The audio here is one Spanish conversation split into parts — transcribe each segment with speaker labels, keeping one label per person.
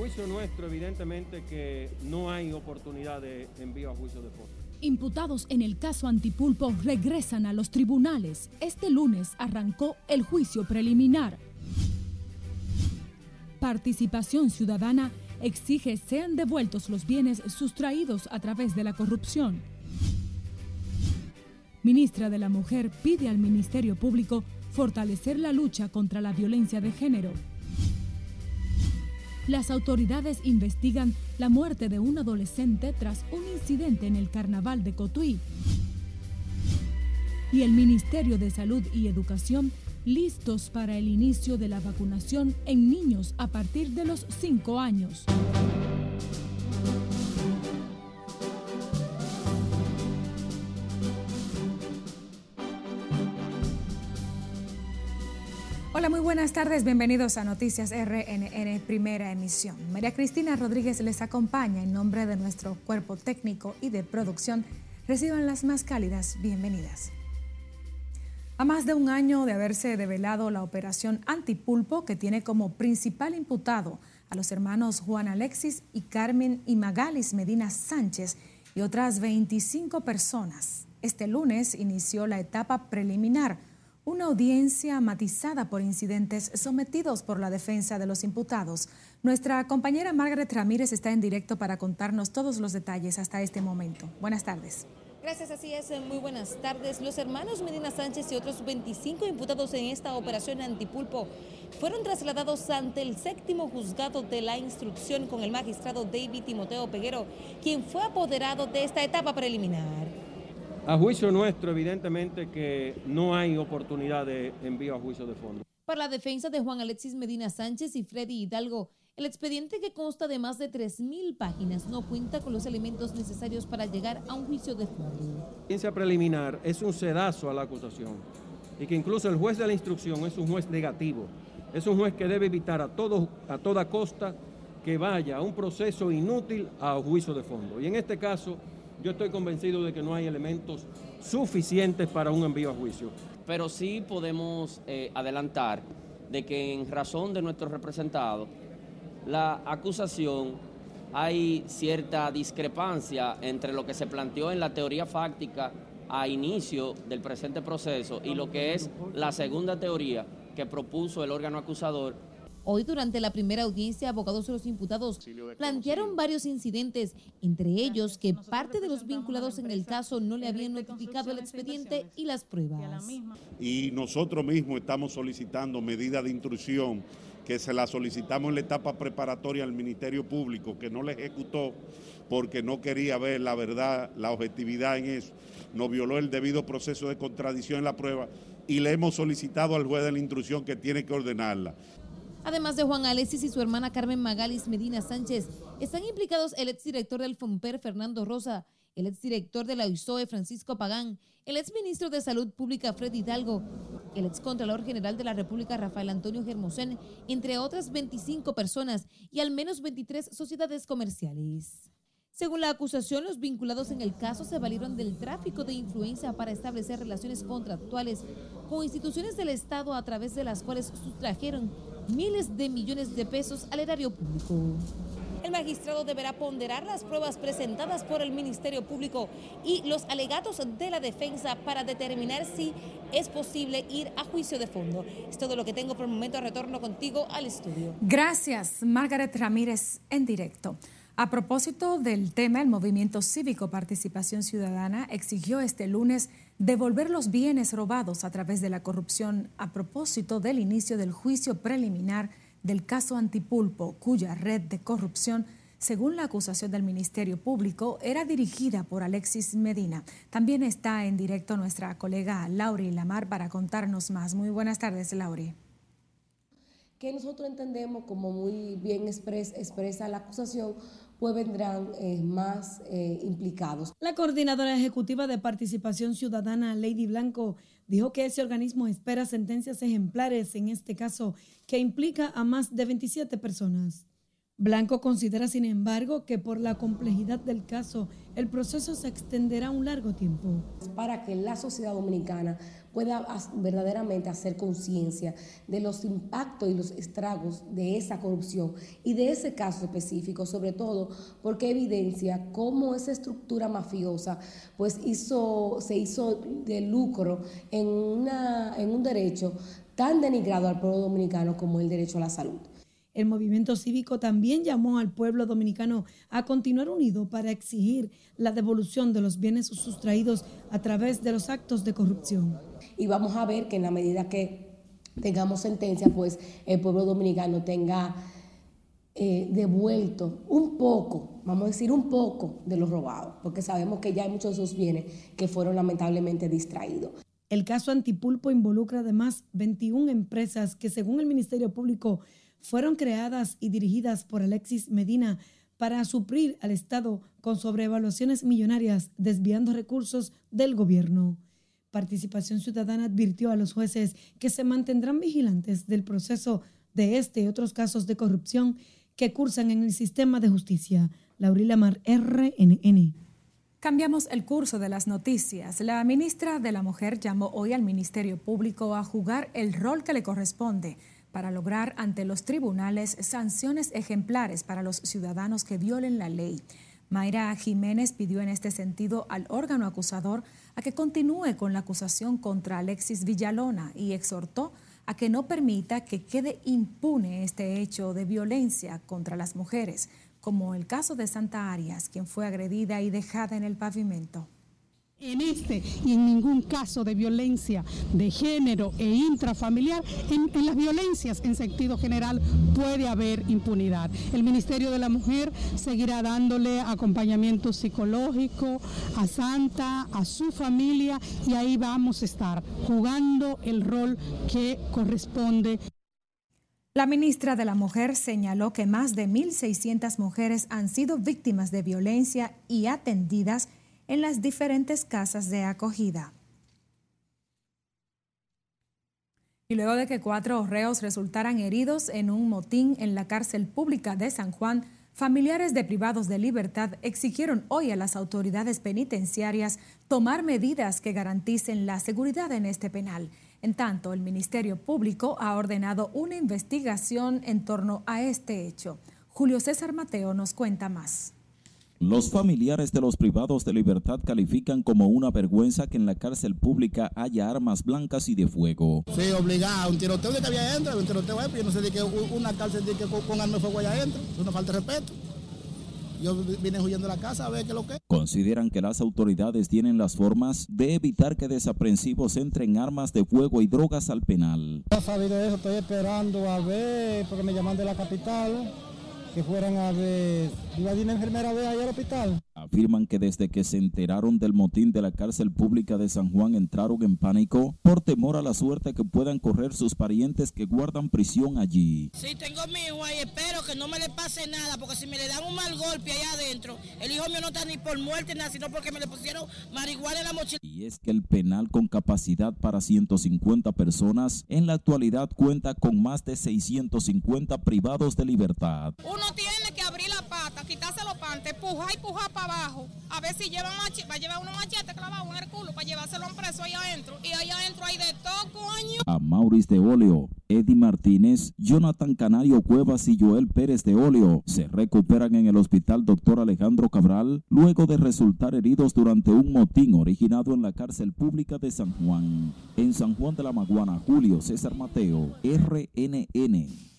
Speaker 1: juicio nuestro, evidentemente que no hay oportunidad de envío a juicio de fondo.
Speaker 2: Imputados en el caso Antipulpo regresan a los tribunales. Este lunes arrancó el juicio preliminar. Participación Ciudadana exige sean devueltos los bienes sustraídos a través de la corrupción. Ministra de la Mujer pide al Ministerio Público fortalecer la lucha contra la violencia de género. Las autoridades investigan la muerte de un adolescente tras un incidente en el carnaval de Cotuí. Y el Ministerio de Salud y Educación listos para el inicio de la vacunación en niños a partir de los 5 años.
Speaker 3: Hola, muy buenas tardes. Bienvenidos a Noticias RNN Primera Emisión. María Cristina Rodríguez les acompaña en nombre de nuestro cuerpo técnico y de producción. Reciban las más cálidas bienvenidas. A más de un año de haberse develado la operación Antipulpo, que tiene como principal imputado a los hermanos Juan Alexis y Carmen y Magalis Medina Sánchez y otras 25 personas, este lunes inició la etapa preliminar una audiencia matizada por incidentes sometidos por la defensa de los imputados. Nuestra compañera Margaret Ramírez está en directo para contarnos todos los detalles hasta este momento. Buenas tardes.
Speaker 4: Gracias, así es. Muy buenas tardes. Los hermanos Medina Sánchez y otros 25 imputados en esta operación antipulpo fueron trasladados ante el séptimo juzgado de la instrucción con el magistrado David Timoteo Peguero, quien fue apoderado de esta etapa preliminar.
Speaker 1: A juicio nuestro, evidentemente que no hay oportunidad de envío a juicio de fondo.
Speaker 4: Para la defensa de Juan Alexis Medina Sánchez y Freddy Hidalgo, el expediente que consta de más de 3.000 páginas no cuenta con los elementos necesarios para llegar a un juicio de fondo.
Speaker 1: La audiencia preliminar es un sedazo a la acusación y que incluso el juez de la instrucción es un juez negativo. Es un juez que debe evitar a, todo, a toda costa que vaya a un proceso inútil a juicio de fondo. Y en este caso yo estoy convencido de que no hay elementos suficientes para un envío a juicio.
Speaker 5: Pero sí podemos eh, adelantar de que en razón de nuestro representado, la acusación hay cierta discrepancia entre lo que se planteó en la teoría fáctica a inicio del presente proceso y lo que es la segunda teoría que propuso el órgano acusador
Speaker 4: Hoy, durante la primera audiencia, abogados de los imputados plantearon varios incidentes, entre ellos que parte de los vinculados en el caso no le habían notificado el expediente y las pruebas.
Speaker 6: Y nosotros mismos estamos solicitando medidas de intrusión que se la solicitamos en la etapa preparatoria al Ministerio Público, que no le ejecutó porque no quería ver la verdad, la objetividad en eso. Nos violó el debido proceso de contradicción en la prueba y le hemos solicitado al juez de la intrusión que tiene que ordenarla.
Speaker 4: Además de Juan Alexis y su hermana Carmen Magalis Medina Sánchez, están implicados el exdirector del FOMPER Fernando Rosa, el exdirector de la UISOE Francisco Pagán, el exministro de Salud Pública Fred Hidalgo, el excontralor general de la República Rafael Antonio Germosén, entre otras 25 personas y al menos 23 sociedades comerciales. Según la acusación, los vinculados en el caso se valieron del tráfico de influencia para establecer relaciones contractuales con instituciones del Estado a través de las cuales sustrajeron miles de millones de pesos al erario público. El magistrado deberá ponderar las pruebas presentadas por el Ministerio Público y los alegatos de la defensa para determinar si es posible ir a juicio de fondo. Es todo lo que tengo por el momento. Retorno contigo al estudio.
Speaker 3: Gracias, Margaret Ramírez, en directo. A propósito del tema, el Movimiento Cívico Participación Ciudadana exigió este lunes devolver los bienes robados a través de la corrupción a propósito del inicio del juicio preliminar del caso Antipulpo, cuya red de corrupción, según la acusación del Ministerio Público, era dirigida por Alexis Medina. También está en directo nuestra colega Lauri Lamar para contarnos más. Muy buenas tardes, Lauri
Speaker 7: que nosotros entendemos como muy bien expresa la acusación, pues vendrán eh, más eh, implicados.
Speaker 8: La coordinadora ejecutiva de Participación Ciudadana, Lady Blanco, dijo que ese organismo espera sentencias ejemplares en este caso que implica a más de 27 personas. Blanco considera, sin embargo, que por la complejidad del caso, el proceso se extenderá un largo tiempo.
Speaker 7: Para que la sociedad dominicana pueda verdaderamente hacer conciencia de los impactos y los estragos de esa corrupción y de ese caso específico, sobre todo porque evidencia cómo esa estructura mafiosa pues hizo, se hizo de lucro en, una, en un derecho tan denigrado al pueblo dominicano como el derecho a la salud.
Speaker 8: El movimiento cívico también llamó al pueblo dominicano a continuar unido para exigir la devolución de los bienes sustraídos a través de los actos de corrupción.
Speaker 7: Y vamos a ver que en la medida que tengamos sentencia, pues el pueblo dominicano tenga eh, devuelto un poco, vamos a decir un poco de los robados, porque sabemos que ya hay muchos de esos bienes que fueron lamentablemente distraídos.
Speaker 8: El caso Antipulpo involucra además 21 empresas que según el Ministerio Público fueron creadas y dirigidas por Alexis Medina para suplir al Estado con sobrevaluaciones millonarias, desviando recursos del gobierno. Participación Ciudadana advirtió a los jueces que se mantendrán vigilantes del proceso de este y otros casos de corrupción que cursan en el sistema de justicia. Laurila Mar, RNN.
Speaker 3: Cambiamos el curso de las noticias. La ministra de la Mujer llamó hoy al Ministerio Público a jugar el rol que le corresponde para lograr ante los tribunales sanciones ejemplares para los ciudadanos que violen la ley. Mayra Jiménez pidió en este sentido al órgano acusador a que continúe con la acusación contra Alexis Villalona y exhortó a que no permita que quede impune este hecho de violencia contra las mujeres, como el caso de Santa Arias, quien fue agredida y dejada en el pavimento
Speaker 9: en este y en ningún caso de violencia de género e intrafamiliar, en, las violencias en sentido general puede haber impunidad. El Ministerio de la Mujer seguirá dándole acompañamiento psicológico a Santa, a su familia y ahí vamos a estar jugando el rol que corresponde.
Speaker 3: La ministra de la Mujer señaló que más de 1.600 mujeres han sido víctimas de violencia y atendidas en las diferentes casas de acogida. Y luego de que cuatro reos resultaran heridos en un motín en la cárcel pública de San Juan, familiares de privados de libertad exigieron hoy a las autoridades penitenciarias tomar medidas que garanticen la seguridad en este penal. En tanto, el Ministerio Público ha ordenado una investigación en torno a este hecho. Julio César Mateo nos cuenta más.
Speaker 10: Los familiares de los privados de libertad califican como una vergüenza que en la cárcel pública haya armas blancas y de fuego.
Speaker 11: Sí, obligado, un tiroteo de que había adentro, un tiroteo ahí, yo no sé de que una cárcel de que con armas de fuego allá adentro, es una falta de respeto. Yo vine huyendo de la casa a ver qué es lo que
Speaker 10: Consideran que las autoridades tienen las formas de evitar que desaprensivos entren armas de fuego y drogas al penal.
Speaker 11: No sabido eso, estoy esperando a ver, porque me llaman de la capital que fueran a ver, iba una enfermera ver ahí al hospital.
Speaker 10: Afirman que desde que se enteraron del motín de la cárcel pública de San Juan entraron en pánico por temor a la suerte que puedan correr sus parientes que guardan prisión allí.
Speaker 12: Sí, tengo mi hijo ahí, espero que no me le pase nada, porque si me le dan un mal golpe allá adentro, el hijo mío no está ni por muerte nada, sino porque me le pusieron marihuana en la mochila.
Speaker 10: Y es que el penal con capacidad para 150 personas en la actualidad cuenta con más de 650 privados de libertad.
Speaker 12: Uno tiene que abrir la pata, quitarse los pantes, pujar y pujar para abajo, a ver si lleva machete, va a llevar unos machetes clavados en el culo para llevárselo a un preso ahí adentro. Y ahí adentro hay de todo, coño.
Speaker 10: A Maurice de Oleo, Eddie Martínez, Jonathan Canario Cuevas y Joel Pérez de Oleo se recuperan en el hospital Dr. Alejandro Cabral luego de resultar heridos durante un motín originado en la cárcel pública de San Juan. En San Juan de la Maguana, Julio César Mateo, RNN.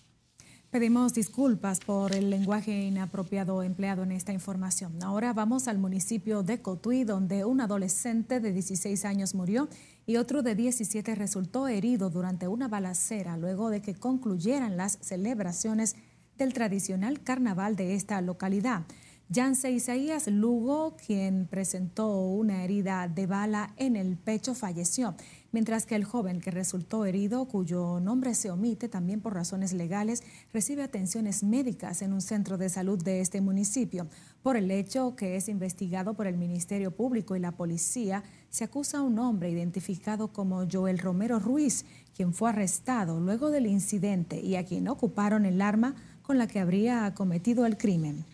Speaker 3: Pedimos disculpas por el lenguaje inapropiado empleado en esta información. Ahora vamos al municipio de Cotuí, donde un adolescente de 16 años murió y otro de 17 resultó herido durante una balacera luego de que concluyeran las celebraciones del tradicional carnaval de esta localidad. Yance Isaías Lugo, quien presentó una herida de bala en el pecho, falleció mientras que el joven que resultó herido, cuyo nombre se omite también por razones legales, recibe atenciones médicas en un centro de salud de este municipio. Por el hecho que es investigado por el Ministerio Público y la policía, se acusa a un hombre identificado como Joel Romero Ruiz, quien fue arrestado luego del incidente y a quien ocuparon el arma con la que habría cometido el crimen.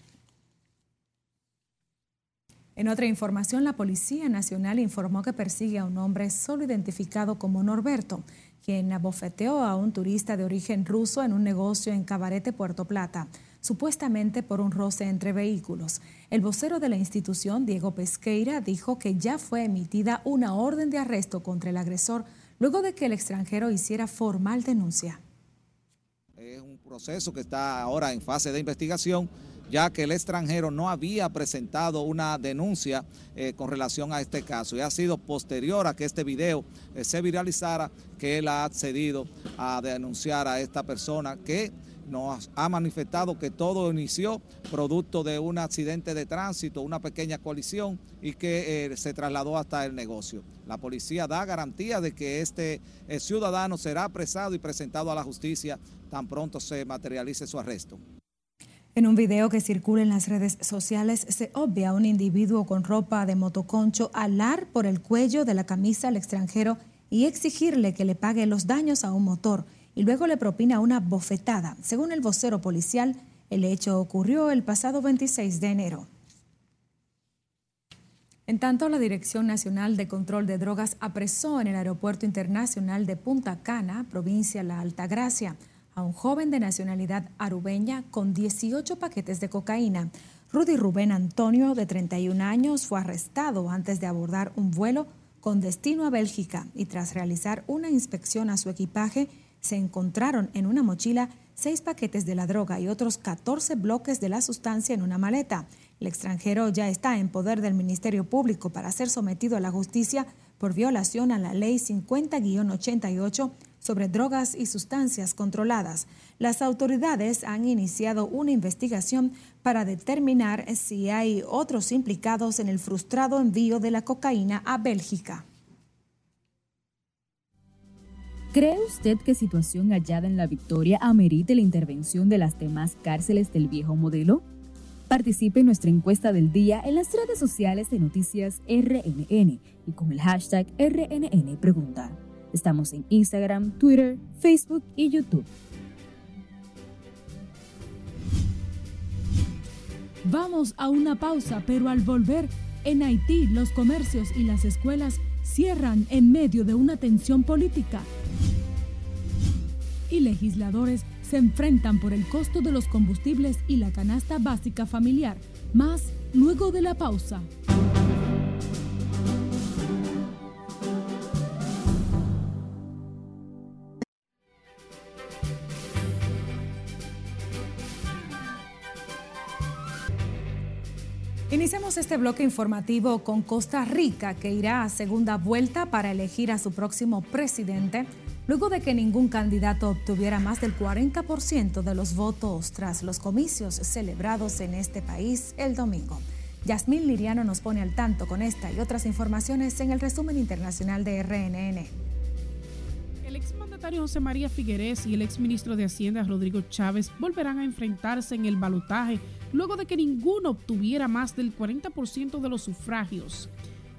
Speaker 3: En otra información, la Policía Nacional informó que persigue a un hombre solo identificado como Norberto, quien abofeteó a un turista de origen ruso en un negocio en Cabarete, Puerto Plata, supuestamente por un roce entre vehículos. El vocero de la institución, Diego Pesqueira, dijo que ya fue emitida una orden de arresto contra el agresor luego de que el extranjero hiciera formal denuncia.
Speaker 13: Es un proceso que está ahora en fase de investigación ya que el extranjero no había presentado una denuncia eh, con relación a este caso y ha sido posterior a que este video eh, se viralizara que él ha accedido a denunciar a esta persona que nos ha manifestado que todo inició producto de un accidente de tránsito, una pequeña colisión y que eh, se trasladó hasta el negocio. La policía da garantía de que este ciudadano será apresado y presentado a la justicia tan pronto se materialice su arresto.
Speaker 3: En un video que circula en las redes sociales se obvia a un individuo con ropa de motoconcho alar por el cuello de la camisa al extranjero y exigirle que le pague los daños a un motor y luego le propina una bofetada. Según el vocero policial, el hecho ocurrió el pasado 26 de enero. En tanto, la Dirección Nacional de Control de Drogas apresó en el Aeropuerto Internacional de Punta Cana, provincia La Altagracia, a un joven de nacionalidad arubeña con 18 paquetes de cocaína. Rudy Rubén Antonio, de 31 años, fue arrestado antes de abordar un vuelo con destino a Bélgica y tras realizar una inspección a su equipaje, se encontraron en una mochila seis paquetes de la droga y otros 14 bloques de la sustancia en una maleta. El extranjero ya está en poder del Ministerio Público para ser sometido a la justicia por violación a la Ley 50-88 sobre drogas y sustancias controladas. Las autoridades han iniciado una investigación para determinar si hay otros implicados en el frustrado envío de la cocaína a Bélgica.
Speaker 14: ¿Cree usted que situación hallada en la Victoria amerite la intervención de las demás cárceles del viejo modelo? Participe en nuestra encuesta del día en las redes sociales de Noticias RNN y con el hashtag RNN Pregunta. Estamos en Instagram, Twitter, Facebook y YouTube.
Speaker 2: Vamos a una pausa, pero al volver, en Haití los comercios y las escuelas cierran en medio de una tensión política. Y legisladores se enfrentan por el costo de los combustibles y la canasta básica familiar. Más luego de la pausa.
Speaker 3: Iniciamos este bloque informativo con Costa Rica, que irá a segunda vuelta para elegir a su próximo presidente, luego de que ningún candidato obtuviera más del 40% de los votos tras los comicios celebrados en este país el domingo. Yasmín Liriano nos pone al tanto con esta y otras informaciones en el resumen internacional de RNN.
Speaker 15: El exmandatario José María Figueres y el exministro de Hacienda Rodrigo Chávez volverán a enfrentarse en el balotaje luego de que ninguno obtuviera más del 40% de los sufragios.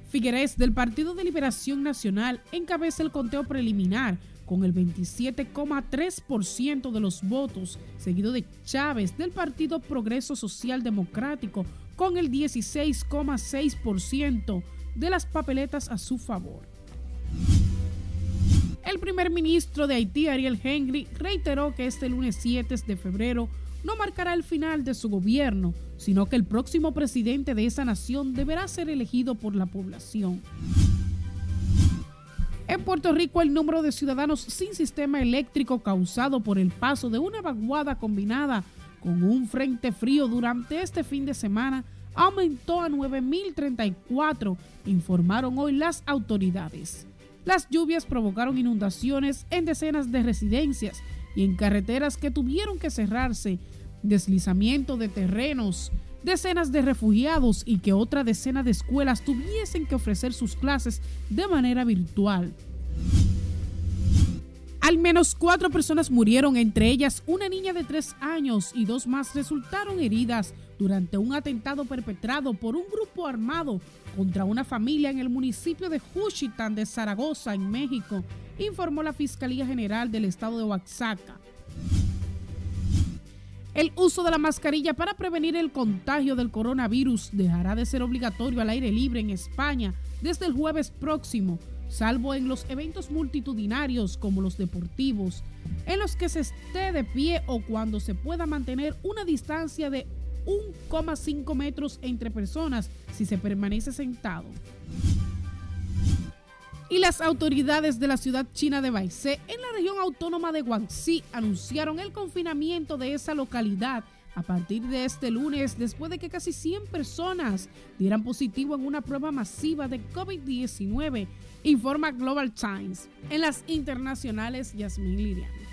Speaker 15: Figueres del Partido de Liberación Nacional encabeza el conteo preliminar con el 27,3% de los votos, seguido de Chávez del Partido Progreso Social Democrático con el 16,6% de las papeletas a su favor. El primer ministro de Haití, Ariel Henry, reiteró que este lunes 7 de febrero no marcará el final de su gobierno, sino que el próximo presidente de esa nación deberá ser elegido por la población. En Puerto Rico, el número de ciudadanos sin sistema eléctrico causado por el paso de una vaguada combinada con un frente frío durante este fin de semana aumentó a 9.034, informaron hoy las autoridades. Las lluvias provocaron inundaciones en decenas de residencias y en carreteras que tuvieron que cerrarse, deslizamiento de terrenos, decenas de refugiados y que otra decena de escuelas tuviesen que ofrecer sus clases de manera virtual. Al menos cuatro personas murieron, entre ellas una niña de tres años y dos más resultaron heridas durante un atentado perpetrado por un grupo armado contra una familia en el municipio de Juchitán de Zaragoza, en México, informó la Fiscalía General del Estado de Oaxaca. El uso de la mascarilla para prevenir el contagio del coronavirus dejará de ser obligatorio al aire libre en España desde el jueves próximo, salvo en los eventos multitudinarios como los deportivos, en los que se esté de pie o cuando se pueda mantener una distancia de 1,5 metros entre personas si se permanece sentado. Y las autoridades de la ciudad china de Baise, en la región autónoma de Guangxi, anunciaron el confinamiento de esa localidad a partir de este lunes, después de que casi 100 personas dieran positivo en una prueba masiva de COVID-19, informa Global Times. En las internacionales, Yasmín Liriano.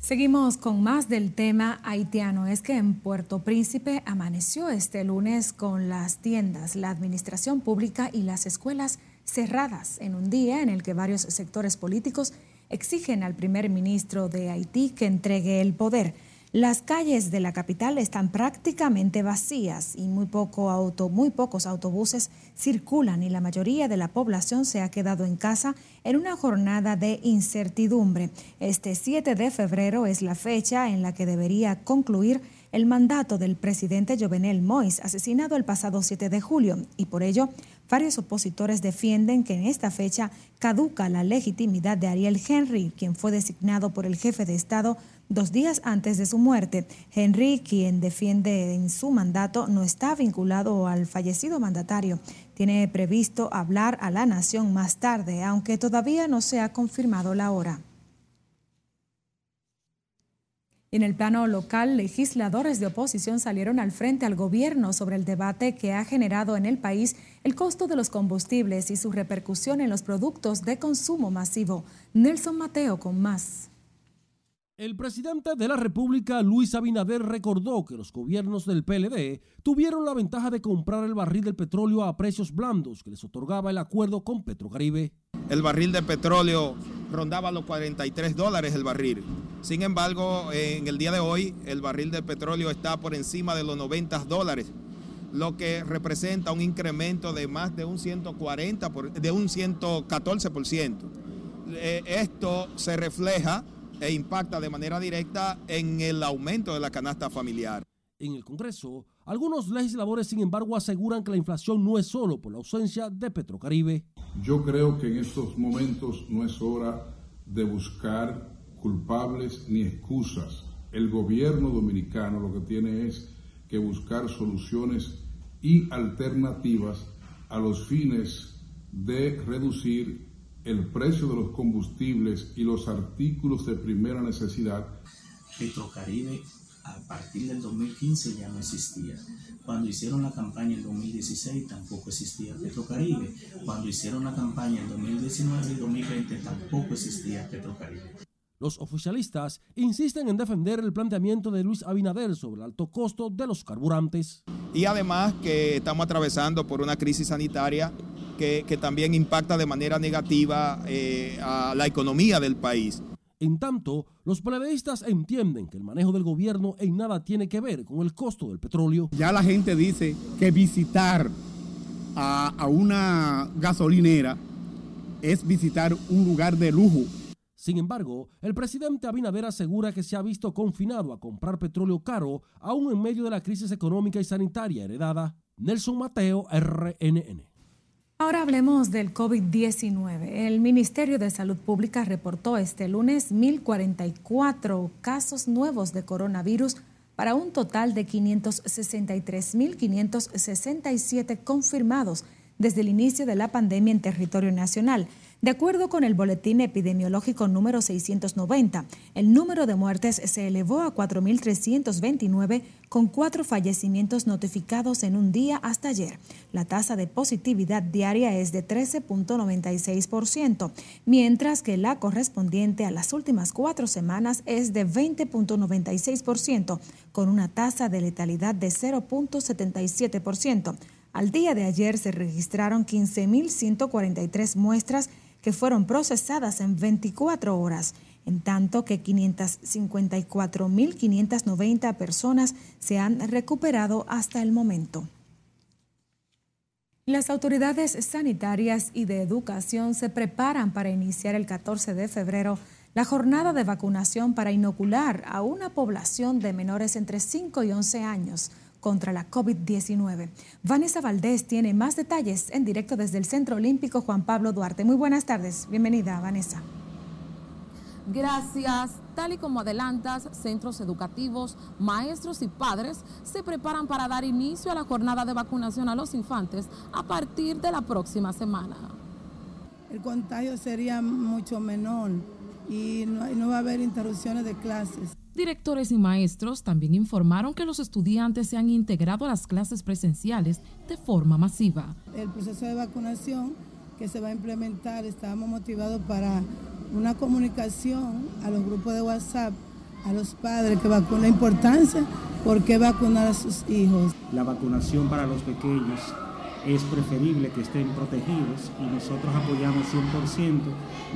Speaker 3: Seguimos con más del tema haitiano. Es que en Puerto Príncipe amaneció este lunes con las tiendas, la administración pública y las escuelas cerradas en un día en el que varios sectores políticos exigen al primer ministro de Haití que entregue el poder. Las calles de la capital están prácticamente vacías y muy, poco auto, muy pocos autobuses circulan y la mayoría de la población se ha quedado en casa en una jornada de incertidumbre. Este 7 de febrero es la fecha en la que debería concluir el mandato del presidente Jovenel Mois, asesinado el pasado 7 de julio, y por ello varios opositores defienden que en esta fecha caduca la legitimidad de Ariel Henry, quien fue designado por el jefe de Estado dos días antes de su muerte. Henry, quien defiende en su mandato, no está vinculado al fallecido mandatario. Tiene previsto hablar a la nación más tarde, aunque todavía no se ha confirmado la hora. En el plano local, legisladores de oposición salieron al frente al gobierno sobre el debate que ha generado en el país el costo de los combustibles y su repercusión en los productos de consumo masivo. Nelson Mateo con más.
Speaker 16: El presidente de la República, Luis Abinader, recordó que los gobiernos del PLD tuvieron la ventaja de comprar el barril del petróleo a precios blandos que les otorgaba el acuerdo con Petrocaribe.
Speaker 17: El barril de petróleo rondaba los 43 dólares el barril. Sin embargo, en el día de hoy, el barril de petróleo está por encima de los 90 dólares, lo que representa un incremento de más de un 140, de un 114%. Eh, esto se refleja e impacta de manera directa en el aumento de la canasta familiar.
Speaker 16: En el Congreso, algunos legisladores, sin embargo, aseguran que la inflación no es solo por la ausencia de Petrocaribe.
Speaker 18: Yo creo que en estos momentos no es hora de buscar culpables ni excusas. El gobierno dominicano lo que tiene es que buscar soluciones y alternativas a los fines de reducir el precio de los combustibles y los artículos de primera necesidad.
Speaker 19: A partir del 2015 ya no existía. Cuando hicieron la campaña en 2016 tampoco existía Petrocaribe. Cuando hicieron la campaña en 2019 y 2020 tampoco existía Petrocaribe.
Speaker 16: Los oficialistas insisten en defender el planteamiento de Luis Abinader sobre el alto costo de los carburantes.
Speaker 17: Y además que estamos atravesando por una crisis sanitaria que, también impacta de manera negativa eh, a la economía del país.
Speaker 16: En tanto, los periodistas entienden que el manejo del gobierno en nada tiene que ver con el costo del petróleo.
Speaker 20: Ya la gente dice que visitar a, a una gasolinera es visitar un lugar de lujo
Speaker 16: sin embargo, el presidente Abinader asegura que se ha visto confinado a comprar petróleo caro aún en medio de la crisis económica y sanitaria heredada. Nelson Mateo, RNN.
Speaker 3: Ahora hablemos del COVID-19. El Ministerio de Salud Pública reportó este lunes 1.044 casos nuevos de coronavirus para un total de 563.567 confirmados desde el inicio de la pandemia en territorio nacional. De acuerdo con el boletín epidemiológico número 690, el número de muertes se elevó a 4.329 con cuatro fallecimientos notificados en un día hasta ayer. La tasa de positividad diaria es de 13.96%, mientras que la correspondiente a las últimas cuatro semanas es de 20.96%, con una tasa de letalidad de 0.77%. Al día de ayer se registraron 15.143 muestras que fueron procesadas en 24 horas, en tanto que 554.590 personas se han recuperado hasta el momento. Las autoridades sanitarias y de educación se preparan para iniciar el 14 de febrero la jornada de vacunación para inocular a una población de menores entre 5 y 11 años contra la COVID-19. Vanessa Valdés tiene más detalles en directo desde el Centro Olímpico Juan Pablo Duarte. Muy buenas tardes. Bienvenida, Vanessa.
Speaker 21: Gracias. Tal y como adelantas, centros educativos, maestros y padres se preparan para dar inicio a la jornada de vacunación a los infantes a partir de la próxima semana.
Speaker 22: El contagio sería mucho menor y no, no va a haber interrupciones de clases.
Speaker 21: Directores y maestros también informaron que los estudiantes se han integrado a las clases presenciales de forma masiva.
Speaker 22: El proceso de vacunación que se va a implementar, estamos motivados para una comunicación a los grupos de WhatsApp, a los padres que vacunan, la importancia, por qué vacunar a sus hijos.
Speaker 23: La vacunación para los pequeños es preferible que estén protegidos y nosotros apoyamos 100%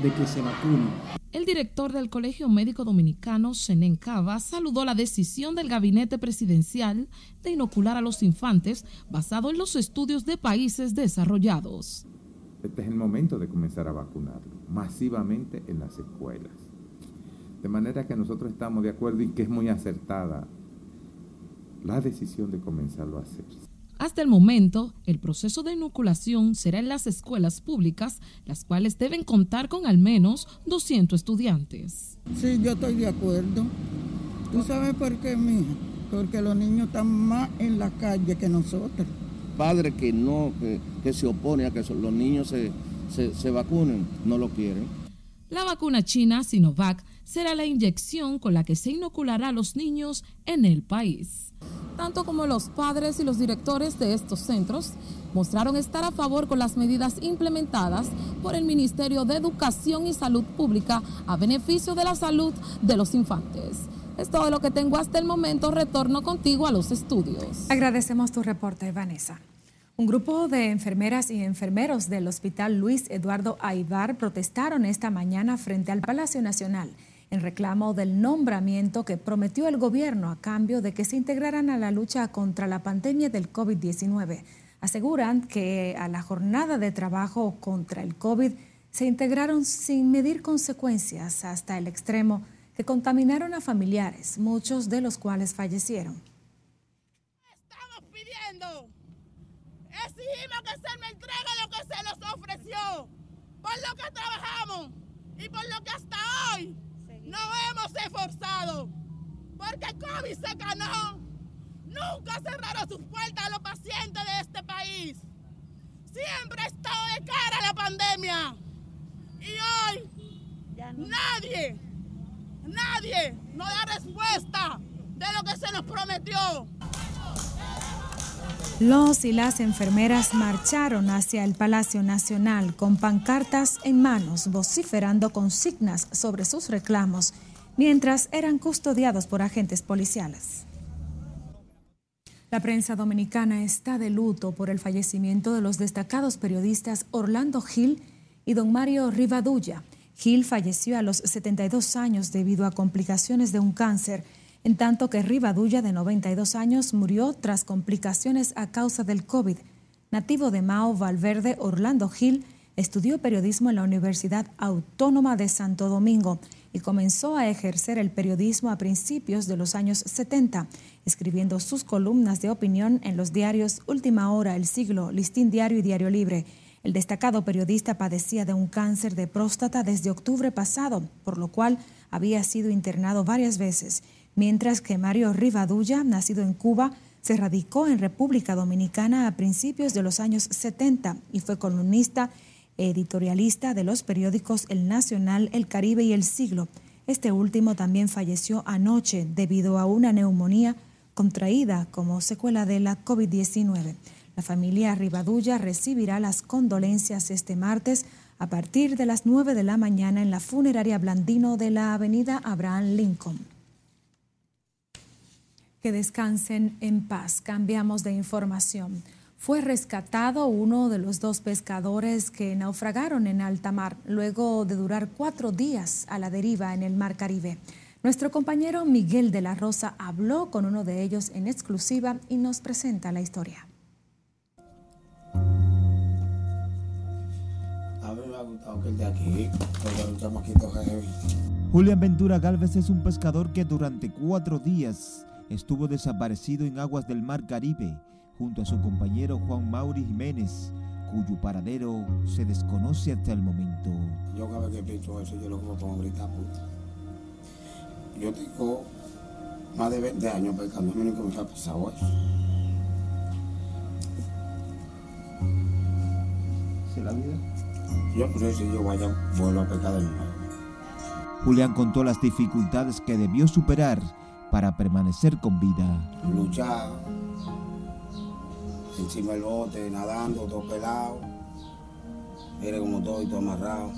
Speaker 23: de que se vacunen.
Speaker 21: El director del Colegio Médico Dominicano, Senen Cava, saludó la decisión del gabinete presidencial de inocular a los infantes basado en los estudios de países desarrollados.
Speaker 24: Este es el momento de comenzar a vacunarlo masivamente en las escuelas. De manera que nosotros estamos de acuerdo y que es muy acertada la decisión de comenzarlo a hacer.
Speaker 21: Hasta el momento, el proceso de inoculación será en las escuelas públicas, las cuales deben contar con al menos 200 estudiantes.
Speaker 22: Sí, yo estoy de acuerdo. ¿Tú sabes por qué, mija? Porque los niños están más en la calle que nosotros.
Speaker 25: Padres que no, que, se oponen a que los niños se, se, se vacunen, no lo quieren.
Speaker 21: La vacuna china Sinovac será la inyección con la que se inoculará a los niños en el país tanto como los padres y los directores de estos centros, mostraron estar a favor con las medidas implementadas por el Ministerio de Educación y Salud Pública a beneficio de la salud de los infantes. Es todo lo que tengo hasta el momento. Retorno contigo a los estudios.
Speaker 3: Agradecemos tu reporte, Vanessa. Un grupo de enfermeras y enfermeros del Hospital Luis Eduardo Aibar protestaron esta mañana frente al Palacio Nacional en reclamo del nombramiento que prometió el gobierno a cambio de que se integraran a la lucha contra la pandemia del COVID-19. Aseguran que a la jornada de trabajo contra el COVID se integraron sin medir consecuencias hasta el extremo que contaminaron a familiares, muchos de los cuales fallecieron.
Speaker 26: Estamos pidiendo, exigimos que se me entregue lo que se nos ofreció, por lo que trabajamos y por lo que hasta hoy no hemos esforzado porque COVID se ganó. Nunca cerraron sus puertas a los pacientes de este país. Siempre ha estado de cara a la pandemia. Y hoy nadie, nadie nos da respuesta de lo que se nos prometió.
Speaker 3: Los y las enfermeras marcharon hacia el Palacio Nacional con pancartas en manos, vociferando consignas sobre sus reclamos, mientras eran custodiados por agentes policiales. La prensa dominicana está de luto por el fallecimiento de los destacados periodistas Orlando Gil y don Mario Rivadulla. Gil falleció a los 72 años debido a complicaciones de un cáncer en tanto que Rivadulla, de 92 años, murió tras complicaciones a causa del COVID. Nativo de Mao Valverde, Orlando Gil, estudió periodismo en la Universidad Autónoma de Santo Domingo y comenzó a ejercer el periodismo a principios de los años 70, escribiendo sus columnas de opinión en los diarios Última Hora, El Siglo, Listín Diario y Diario Libre. El destacado periodista padecía de un cáncer de próstata desde octubre pasado, por lo cual había sido internado varias veces mientras que Mario Rivadulla, nacido en Cuba, se radicó en República Dominicana a principios de los años 70 y fue columnista editorialista de los periódicos El Nacional, El Caribe y El Siglo. Este último también falleció anoche debido a una neumonía contraída como secuela de la COVID-19. La familia Rivadulla recibirá las condolencias este martes a partir de las 9 de la mañana en la funeraria Blandino de la avenida Abraham Lincoln que descansen en paz. Cambiamos de información. Fue rescatado uno de los dos pescadores que naufragaron en alta mar luego de durar cuatro días a la deriva en el mar Caribe. Nuestro compañero Miguel de la Rosa habló con uno de ellos en exclusiva y nos presenta la historia.
Speaker 27: A mí me
Speaker 28: gustado que el de aquí, porque un chamaquito heavy.
Speaker 29: Julián Ventura Galvez es un pescador que durante cuatro días estuvo desaparecido en aguas del Mar Caribe junto a su compañero Juan Mauri Jiménez, cuyo paradero se desconoce hasta el momento.
Speaker 28: Yo cada vez que pienso eso, yo lo que me pongo a gritar, puta. Yo tengo más de 20 años pescando, a mí nunca me ha pasado eso.
Speaker 29: ¿Se la vida?
Speaker 28: Yo no sé si yo vaya vuelvo a pescar de nuevo.
Speaker 29: Julián contó las dificultades que debió superar para permanecer con vida.
Speaker 28: Luchar encima del bote, nadando, todo pelado. Mire como todo y todo amarrado.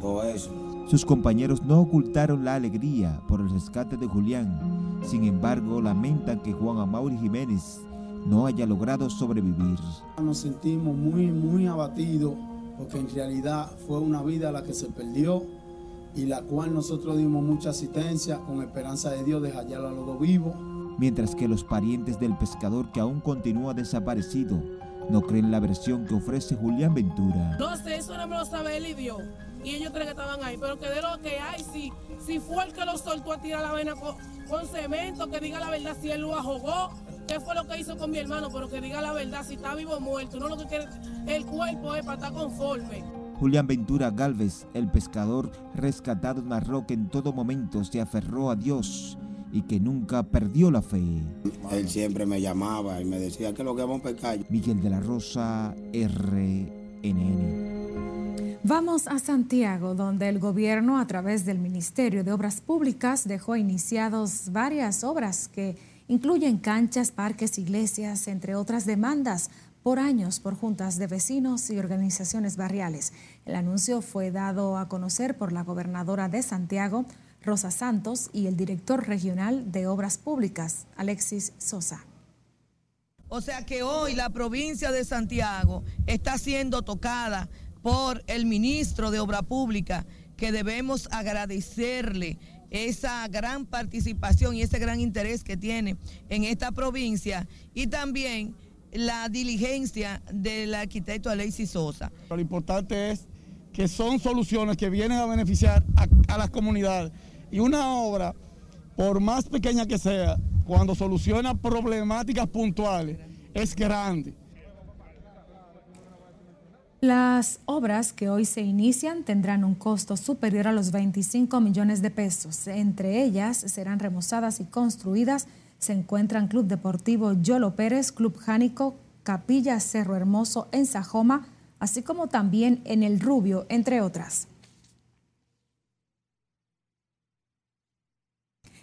Speaker 28: Todo eso.
Speaker 29: Sus compañeros no ocultaron la alegría por el rescate de Julián. Sin embargo, lamentan que Juan Amaury Jiménez no haya logrado sobrevivir.
Speaker 30: Nos sentimos muy, muy abatidos porque en realidad fue una vida la que se perdió y la cual nosotros dimos mucha asistencia con esperanza de Dios de hallar a los dos vivos.
Speaker 29: Mientras que los parientes del pescador que aún continúa desaparecido no creen la versión que ofrece Julián Ventura.
Speaker 31: No sé, eso no me lo sabe él y Dios. Y ellos tres que estaban ahí, pero que de lo que hay, si, si fue el que lo soltó a tirar la vena con, con cemento, que diga la verdad si él lo ahogó, qué fue lo que hizo con mi hermano, pero que diga la verdad si está vivo o muerto. No lo que quiere el cuerpo es para estar conforme.
Speaker 29: Julián Ventura Galvez, el pescador rescatado en la roca en todo momento, se aferró a Dios y que nunca perdió la fe.
Speaker 28: Él siempre me llamaba y me decía que lo que vamos a pescar.
Speaker 29: Miguel de la Rosa, RNN.
Speaker 3: Vamos a Santiago, donde el gobierno, a través del Ministerio de Obras Públicas, dejó iniciados varias obras que incluyen canchas, parques, iglesias, entre otras demandas por años por juntas de vecinos y organizaciones barriales. El anuncio fue dado a conocer por la gobernadora de Santiago, Rosa Santos, y el director regional de Obras Públicas, Alexis Sosa.
Speaker 32: O sea que hoy la provincia de Santiago está siendo tocada por el ministro de Obra Pública, que debemos agradecerle esa gran participación y ese gran interés que tiene en esta provincia y también la diligencia del arquitecto Alexis Sosa.
Speaker 30: Lo importante es que son soluciones que vienen a beneficiar a, a las comunidades y una obra, por más pequeña que sea, cuando soluciona problemáticas puntuales, es grande.
Speaker 3: Las obras que hoy se inician tendrán un costo superior a los 25 millones de pesos. Entre ellas serán remozadas y construidas. Se encuentran Club Deportivo Yolo Pérez, Club Jánico, Capilla Cerro Hermoso en Sajoma, así como también en El Rubio, entre otras.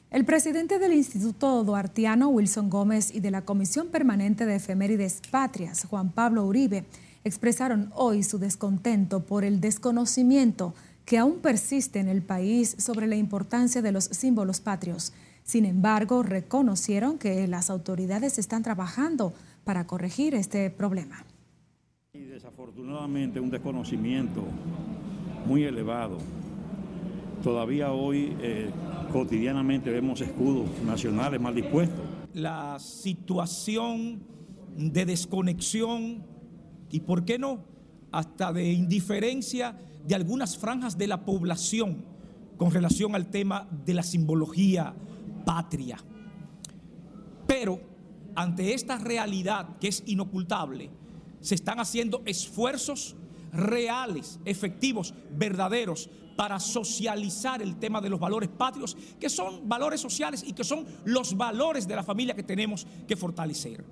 Speaker 3: El presidente del Instituto Duartiano, Wilson Gómez, y de la Comisión Permanente de Efemérides Patrias, Juan Pablo Uribe, expresaron hoy su descontento por el desconocimiento que aún persiste en el país sobre la importancia de los símbolos patrios. Sin embargo, reconocieron que las autoridades están trabajando para corregir este problema.
Speaker 33: Y desafortunadamente un desconocimiento muy elevado. Todavía hoy eh, cotidianamente vemos escudos nacionales mal dispuestos.
Speaker 27: La situación de desconexión y, ¿por qué no?, hasta de indiferencia de algunas franjas de la población con relación al tema de la simbología patria. Pero ante esta realidad que es inocultable, se están haciendo esfuerzos reales, efectivos, verdaderos, para socializar el tema de los valores patrios, que son valores sociales y que son los valores de la familia que tenemos que fortalecer.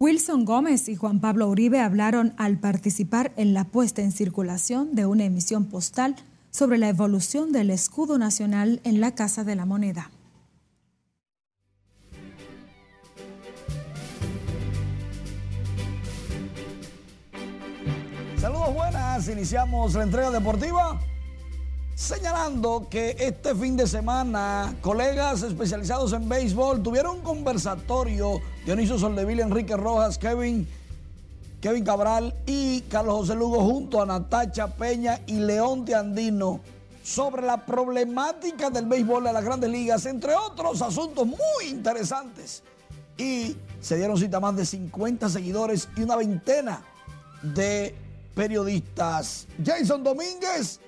Speaker 3: Wilson Gómez y Juan Pablo Uribe hablaron al participar en la puesta en circulación de una emisión postal sobre la evolución del escudo nacional en la Casa de la Moneda.
Speaker 34: Saludos buenas, iniciamos la entrega deportiva señalando que este fin de semana colegas especializados en béisbol tuvieron un conversatorio, Dionisio Soldeville, Enrique Rojas, Kevin, Kevin Cabral y Carlos José Lugo junto a Natacha Peña y León Andino sobre la problemática del béisbol de las grandes ligas, entre otros asuntos muy interesantes. Y se dieron cita más de 50 seguidores y una veintena de periodistas. Jason Domínguez,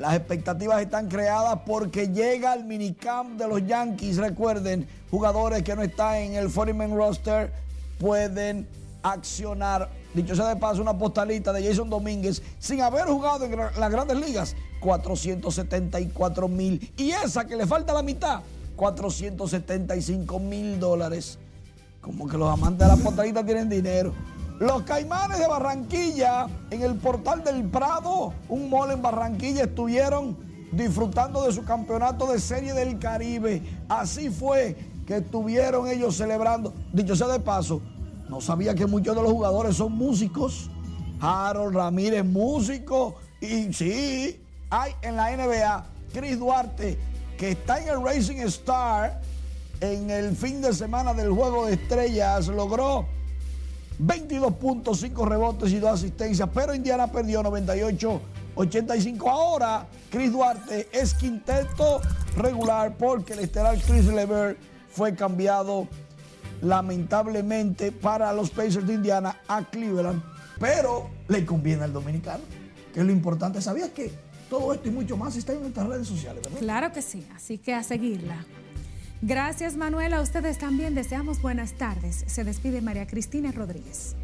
Speaker 34: las expectativas están creadas porque llega al minicamp de los Yankees. Recuerden, jugadores que no están en el 40 roster pueden accionar. Dicho sea de paso, una postalita de Jason Domínguez sin haber jugado en las grandes ligas, 474 mil. Y esa que le falta la mitad, 475 mil dólares. Como que los amantes de la postalita tienen dinero. Los Caimanes de Barranquilla, en el portal del Prado, un mall en Barranquilla, estuvieron disfrutando de su campeonato de Serie del Caribe. Así fue que estuvieron ellos celebrando. Dicho sea de paso, no sabía que muchos de los jugadores son músicos. Harold Ramírez, músico. Y sí, hay en la NBA Chris Duarte, que está en el Racing Star en el fin de semana del Juego de Estrellas. Logró 22.5 rebotes y 2 asistencias, pero Indiana perdió 98-85. Ahora, Chris Duarte es quinteto regular porque el estelar Chris Lever fue cambiado lamentablemente para los Pacers de Indiana a Cleveland, pero le conviene al dominicano, que es lo importante. ¿Sabías que todo esto y mucho más está en nuestras redes sociales, verdad?
Speaker 3: Claro que sí, así que a seguirla. Gracias Manuela, a ustedes también deseamos buenas tardes. Se despide María Cristina Rodríguez.